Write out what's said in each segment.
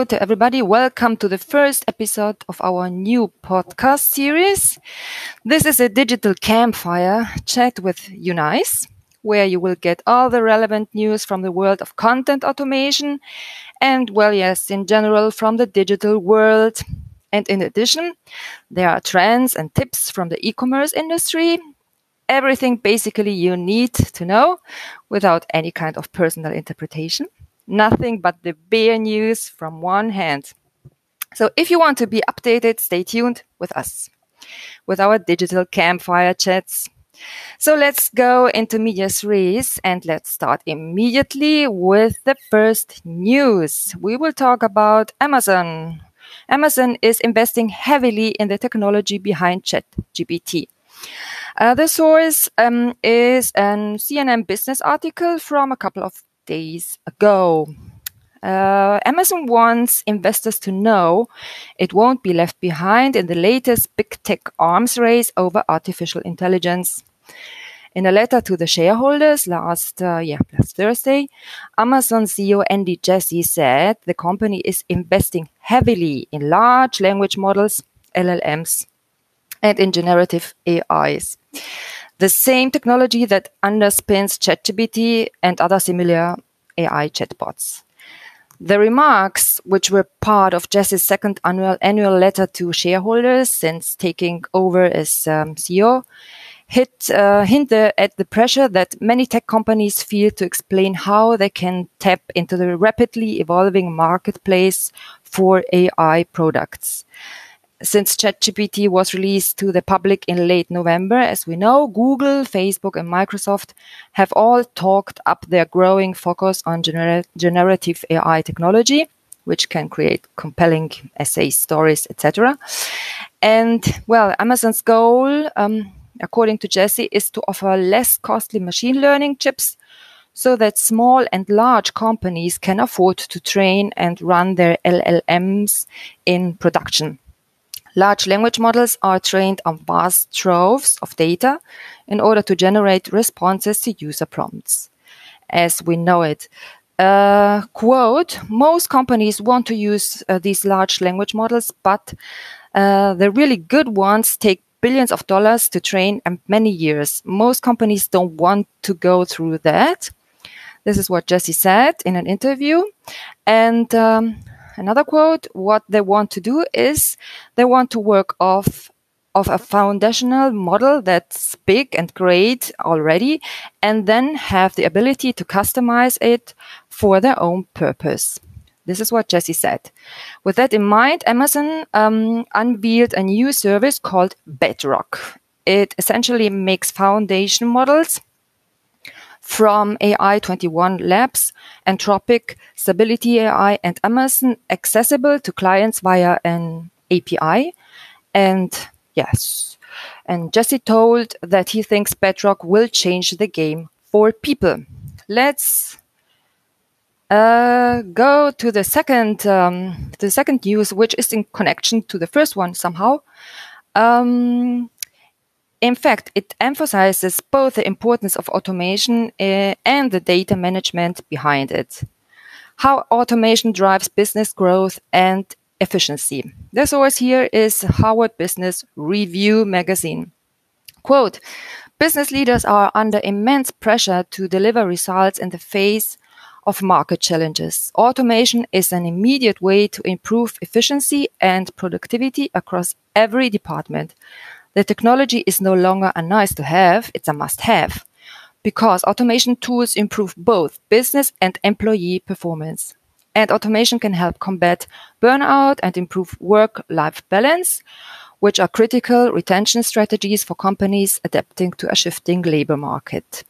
Hello to everybody. Welcome to the first episode of our new podcast series. This is a digital campfire chat with uNaice, where you will get all the relevant news from the world of content automation and, well, yes, in general, from the digital world. And in addition, there are trends and tips from the e-commerce industry. Everything basically you need to know without any kind of personal interpretation nothing but the bare news from one hand. So if you want to be updated, stay tuned with us, with our digital campfire chats. So let's go into medias res and let's start immediately with the first news. We will talk about Amazon. Amazon is investing heavily in the technology behind ChatGPT. Uh, the source um, is a CNN business article from a couple of days ago. Uh, Amazon wants investors to know it won't be left behind in the latest big tech arms race over artificial intelligence. In a letter to the shareholders last, uh, yeah, last Thursday, Amazon CEO Andy Jassy said the company is investing heavily in large language models, LLMs, and in generative AIs the same technology that underpins ChatGPT and other similar AI chatbots. The remarks, which were part of Jassy's second annual, annual letter to shareholders since taking over as um, CEO, hit, uh, hint at the pressure that many tech companies feel to explain how they can tap into the rapidly evolving marketplace for AI products since ChatGPT was released to the public in late November, as we know, Google, Facebook, and Microsoft have all talked up their growing focus on gener- generative AI technology, which can create compelling essays, stories, etc. And well, Amazon's goal, um, according to Jassy, is to offer less costly machine learning chips so that small and large companies can afford to train and run their LLMs in production. Large language models are trained on vast troves of data in order to generate responses to user prompts. As we know it, uh, quote, most companies want to use uh, these large language models, but uh, the really good ones take billions of dollars to train and many years. Most companies don't want to go through that. This is what Jassy said in an interview. And um, Another quote, what they want to do is they want to work off of a foundational model that's big and great already, and then have the ability to customize it for their own purpose. This is what Jassy said. With that in mind, Amazon um, unveiled a new service called Bedrock. It essentially makes foundation models from AI21 Labs, Anthropic, Stability AI, and Amazon accessible to clients via an API. And yes, and Jassy told that he thinks Bedrock will change the game for people. Let's uh, go to the second, um, the second news, which is in connection to the first one somehow. Um, in fact, it emphasizes both the importance of automation uh, and the data management behind it. How automation drives business growth and efficiency. The source here is Harvard Business Review magazine. Quote, business leaders are under immense pressure to deliver results in the face of market challenges. Automation is an immediate way to improve efficiency and productivity across every department. The technology is no longer a nice to have, it's a must have because automation tools improve both business and employee performance. And automation can help combat burnout and improve work life balance, which are critical retention strategies for companies adapting to a shifting labor market.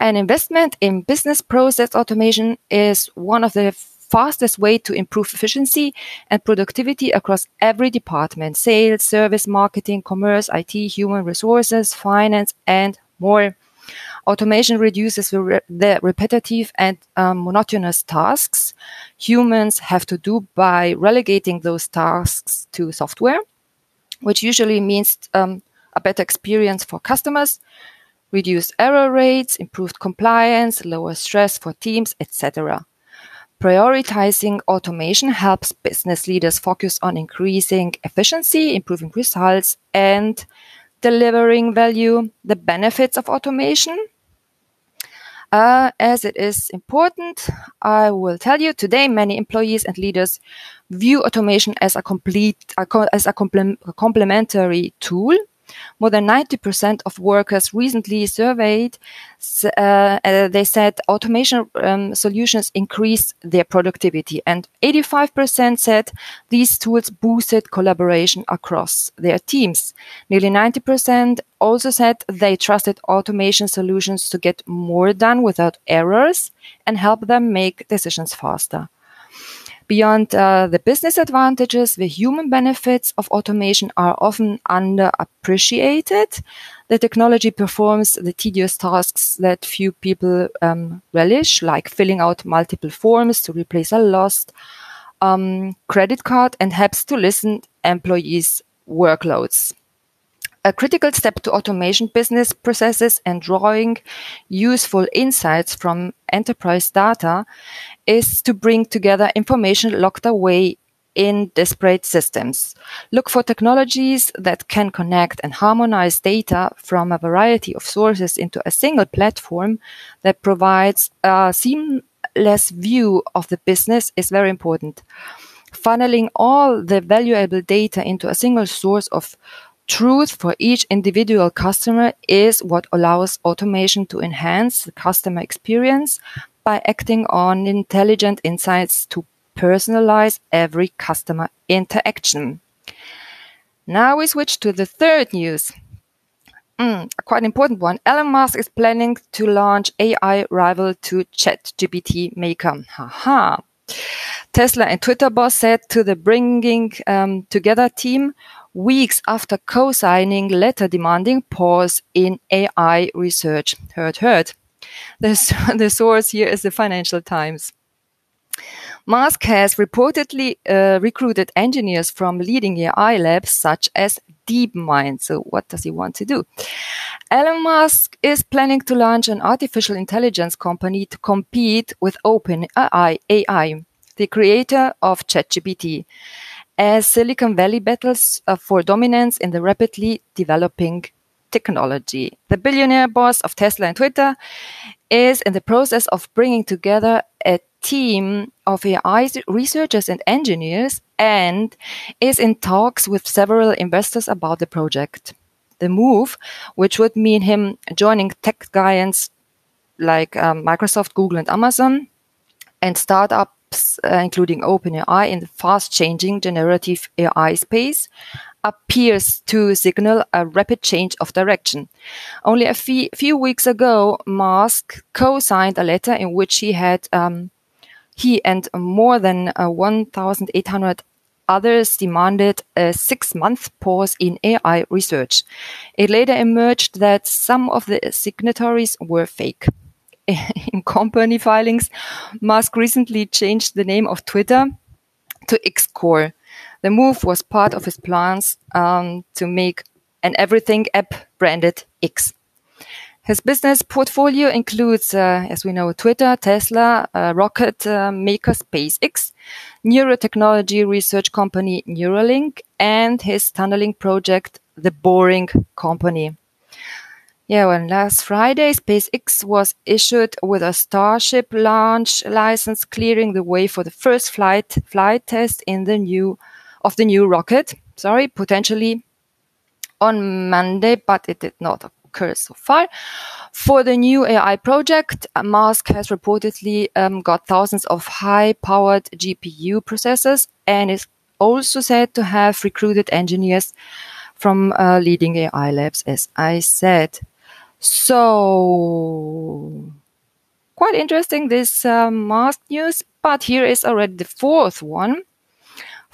An investment in business process automation is one of the fastest way to improve efficiency and productivity across every department sales, service, marketing, commerce, IT, human resources, finance, and more. Automation reduces the, re- the repetitive and um, monotonous tasks humans have to do by relegating those tasks to software, which usually means um, a better experience for customers, reduced error rates, improved compliance, lower stress for teams, etc. Prioritizing automation helps business leaders focus on increasing efficiency, improving results, and delivering value. The benefits of automation. Uh, as it is important, I will tell you today many employees and leaders view automation as a complete as a complementary tool more than 90% of workers recently surveyed, uh, uh, they said automation um, solutions increase their productivity. And 85% said these tools boosted collaboration across their teams. Nearly 90% also said they trusted automation solutions to get more done without errors and help them make decisions faster. Beyond uh, the business advantages, the human benefits of automation are often underappreciated. The technology performs the tedious tasks that few people um, relish, like filling out multiple forms to replace a lost um, credit card and helps to listen employees' workloads a critical step to automation business processes and drawing useful insights from enterprise data is to bring together information locked away in disparate systems. Look for technologies that can connect and harmonize data from a variety of sources into a single platform that provides a seamless view of the business is very important. Funneling all the valuable data into a single source of Truth for each individual customer is what allows automation to enhance the customer experience by acting on intelligent insights to personalize every customer interaction. Now we switch to the third news. Mm, quite important one. Elon Musk is planning to launch AI rival to ChatGPT Maker. Haha. Tesla and Twitter boss said to the Bringing um, Together team, weeks after co-signing letter demanding pause in AI research. Heard, heard. The, the source here is the Financial Times. Musk has reportedly uh, recruited engineers from leading AI labs such as DeepMind. So, what does he want to do? Elon Musk is planning to launch an artificial intelligence company to compete with OpenAI, AI, the creator of ChatGPT as Silicon Valley battles uh, for dominance in the rapidly developing technology. The billionaire boss of Tesla and Twitter is in the process of bringing together a team of AI researchers and engineers and is in talks with several investors about the project. The move, which would mean him joining tech giants like um, Microsoft, Google, and Amazon, and startup uh, including OpenAI, in the fast changing generative AI space, appears to signal a rapid change of direction. Only a fee- few weeks ago, Musk co-signed a letter in which he had um, he and more than uh, 1,800 others demanded a six-month pause in AI research. It later emerged that some of the signatories were fake. in company filings, Musk recently changed the name of Twitter to X Corp. The move was part of his plans um, to make an everything app branded X. His business portfolio includes, uh, as we know, Twitter, Tesla, uh, rocket uh, maker SpaceX, neurotechnology research company Neuralink, and his tunneling project, The Boring Company. Yeah, well, last Friday, SpaceX was issued with a Starship launch license, clearing the way for the first flight flight test in the new of the new rocket. Sorry, potentially on Monday, but it did not occur so far. For the new AI project, Musk has reportedly um, got thousands of high-powered GPU processors and is also said to have recruited engineers from uh, leading AI labs, as I said. So, quite interesting this uh, Musk news, but here is already the fourth one.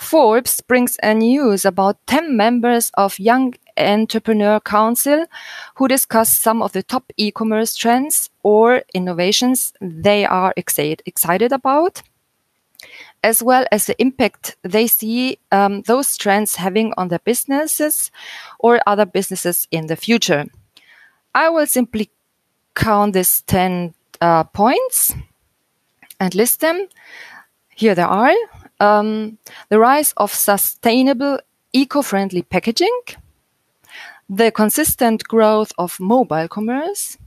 Forbes brings a news about 10 members of Young Entrepreneur Council who discuss some of the top e-commerce trends or innovations they are excited about, as well as the impact they see um, those trends having on their businesses or other businesses in the future. I will simply count these 10 uh, points and list them. Here they are um, the rise of sustainable, eco friendly packaging, the consistent growth of mobile commerce,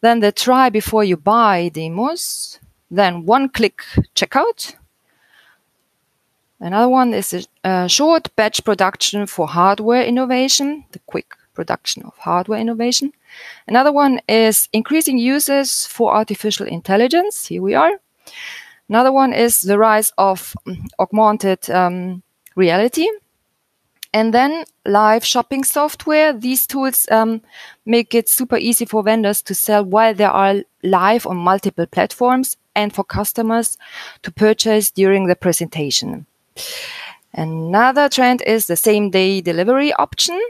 then the try before you buy demos, then one click checkout. Another one is a short batch production for hardware innovation, the quick production of hardware innovation. Another one is increasing uses for artificial intelligence. Here we are. Another one is the rise of mm, augmented um, reality. And then live shopping software. These tools um, make it super easy for vendors to sell while they are live on multiple platforms and for customers to purchase during the presentation. Another trend is the same day delivery option.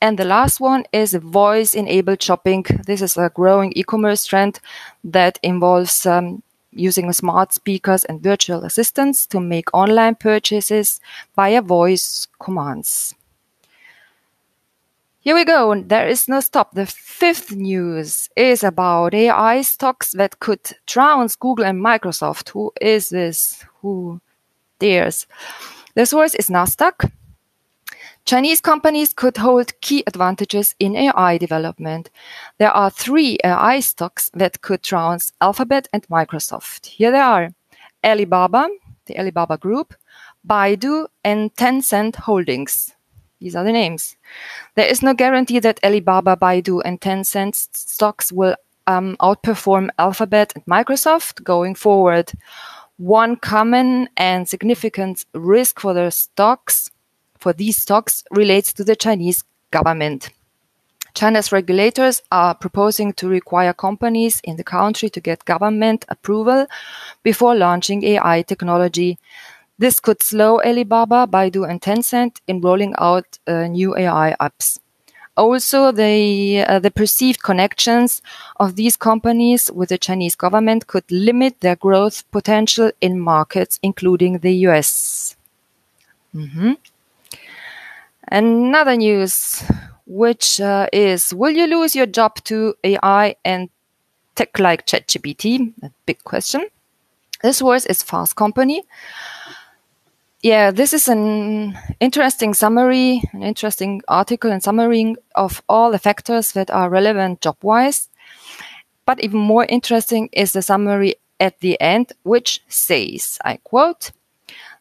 And the last one is voice enabled shopping. This is a growing e-commerce trend that involves um, using smart speakers and virtual assistants to make online purchases via voice commands. Here we go. There is no stop. The fifth news is about AI stocks that could trounce Google and Microsoft. Who is this? Who dares? The source is Nasdaq. Chinese companies could hold key advantages in AI development. There are three AI stocks that could trounce Alphabet and Microsoft. Here they are Alibaba, the Alibaba Group, Baidu, and Tencent Holdings. These are the names. There is no guarantee that Alibaba, Baidu, and Tencent stocks will um, outperform Alphabet and Microsoft going forward. One common and significant risk for the stocks for these stocks relates to the Chinese government. China's regulators are proposing to require companies in the country to get government approval before launching AI technology. This could slow Alibaba, Baidu, and Tencent in rolling out uh, new AI apps. Also, the, uh, the perceived connections of these companies with the Chinese government could limit their growth potential in markets, including the US. Mm-hmm. Another news, which uh, is Will you lose your job to AI and tech like ChatGPT? A big question. This was is Fast Company. Yeah, this is an interesting summary, an interesting article and summary of all the factors that are relevant job wise. But even more interesting is the summary at the end, which says, I quote,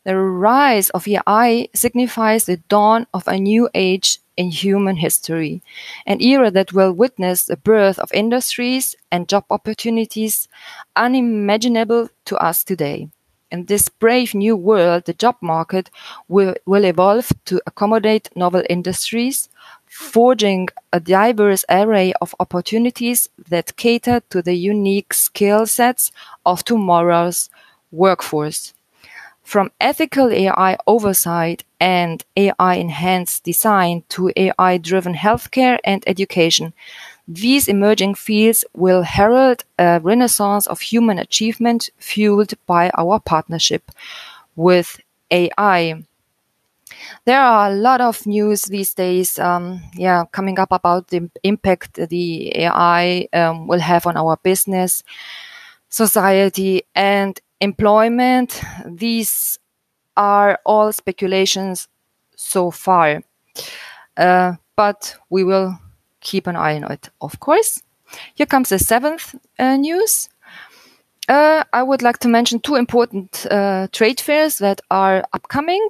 the rise of AI signifies the dawn of a new age in human history, an era that will witness the birth of industries and job opportunities unimaginable to us today. In this brave new world, the job market will, will evolve to accommodate novel industries, forging a diverse array of opportunities that cater to the unique skill sets of tomorrow's workforce. From ethical AI oversight and AI enhanced design to AI driven healthcare and education, these emerging fields will herald a renaissance of human achievement fueled by our partnership with AI. There are a lot of news these days, um, yeah, coming up about the impact the AI um, will have on our business, society, and employment, these are all speculations so far. Uh, but we will keep an eye on it, of course. Here comes the seventh uh, news. Uh, I would like to mention two important uh, trade fairs that are upcoming.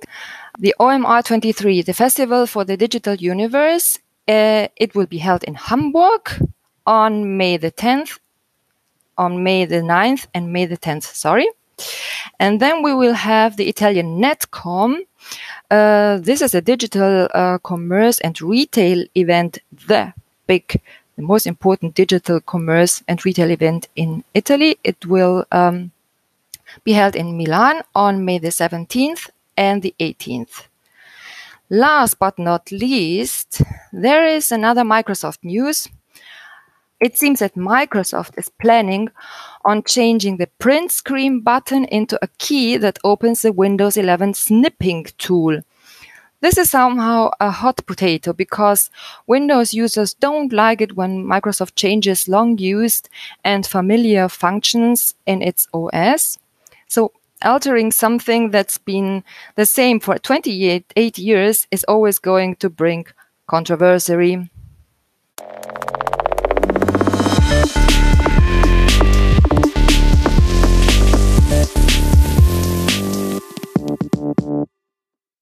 The OMR 23, the Festival for the Digital Universe, uh, it will be held in Hamburg on May the 10th, on May the 9th and May the 10th, sorry. And then we will have the Italian Netcomm. Uh, this is a digital uh, commerce and retail event, the big, the most important digital commerce and retail event in Italy. It will um, be held in Milan on May the 17th and the 18th. Last but not least, there is another Microsoft news. It seems that Microsoft is planning on changing the print screen button into a key that opens the Windows 11 snipping tool. This is somehow a hot potato because Windows users don't like it when Microsoft changes long used and familiar functions in its OS. So altering something that's been the same for 28 years is always going to bring controversy.